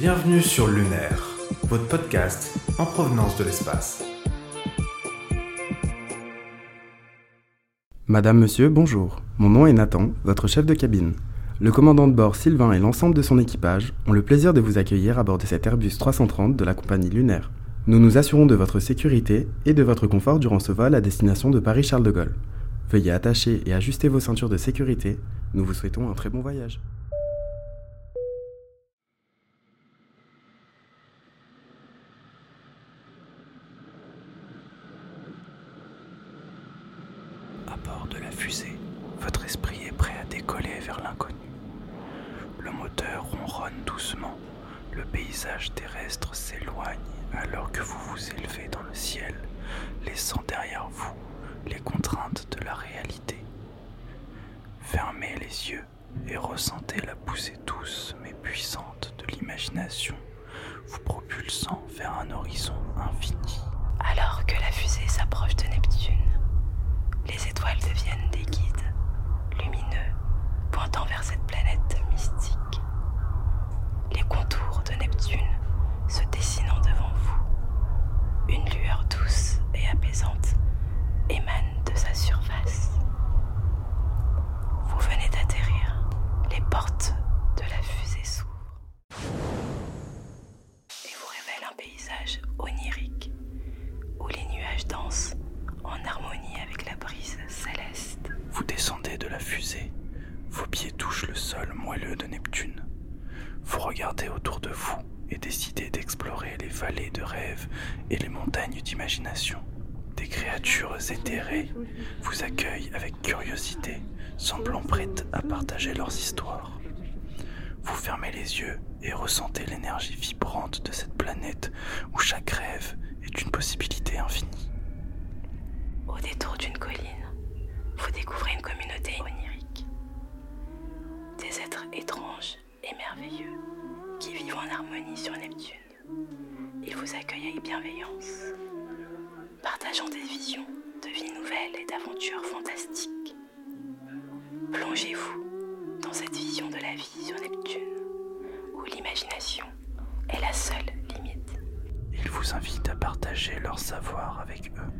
Bienvenue sur Lunaire, votre podcast en provenance de l'espace. Madame, monsieur, bonjour. Mon nom est Nathan, votre chef de cabine. Le commandant de bord Sylvain et l'ensemble de son équipage ont le plaisir de vous accueillir à bord de cet Airbus 330 de la compagnie Lunaire. Nous nous assurons de votre sécurité et de votre confort durant ce vol à destination de Paris-Charles de Gaulle. Veuillez attacher et ajuster vos ceintures de sécurité. Nous vous souhaitons un très bon voyage. Bord de la fusée, votre esprit est prêt à décoller vers l'inconnu. Le moteur ronronne doucement, le paysage terrestre s'éloigne alors que vous vous élevez dans le ciel, laissant derrière vous les contraintes de la réalité. Fermez les yeux et ressentez la poussée douce mais puissante de l'imagination, vous propulsant vers un horizon infini. Alors que la fusée s'approche de Neptune, les étoiles deviennent des guides lumineux pointant vers cette planète mystique. Les contours de Neptune se dessinant devant vous. Une lueur douce et apaisante émane de sa surface. Vous venez d'atterrir. Les portes de la fusée s'ouvrent et vous révèlent un paysage onirique où les nuages dansent en harmonie avec la brise céleste. Vous descendez de la fusée, vos pieds touchent le sol moelleux de Neptune. Vous regardez autour de vous et décidez d'explorer les vallées de rêve et les montagnes d'imagination. Des créatures éthérées vous accueillent avec curiosité, semblant prêtes à partager leurs histoires. Vous fermez les yeux et ressentez l'énergie vibrante de cette planète où chaque rêve est une possibilité infinie. Au détour d'une colline, vous découvrez une communauté onirique. Des êtres étranges et merveilleux qui vivent en harmonie sur Neptune. Ils vous accueillent avec bienveillance, partageant des visions de vie nouvelles et d'aventures fantastiques. Plongez-vous dans cette vision de la vie sur Neptune, où l'imagination est la seule limite. Ils vous invitent à partager leur savoir avec eux.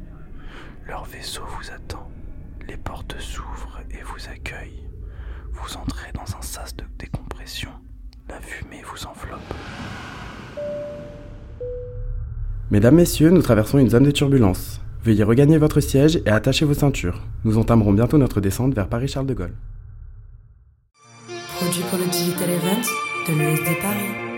Leur vaisseau vous attend. Les portes s'ouvrent et vous accueillent. Vous entrez dans un sas de décompression. La fumée vous enveloppe. Mesdames, messieurs, nous traversons une zone de turbulence. Veuillez regagner votre siège et attacher vos ceintures. Nous entamerons bientôt notre descente vers Paris-Charles de Gaulle. Produit pour le Digital Event de l'ESD Paris.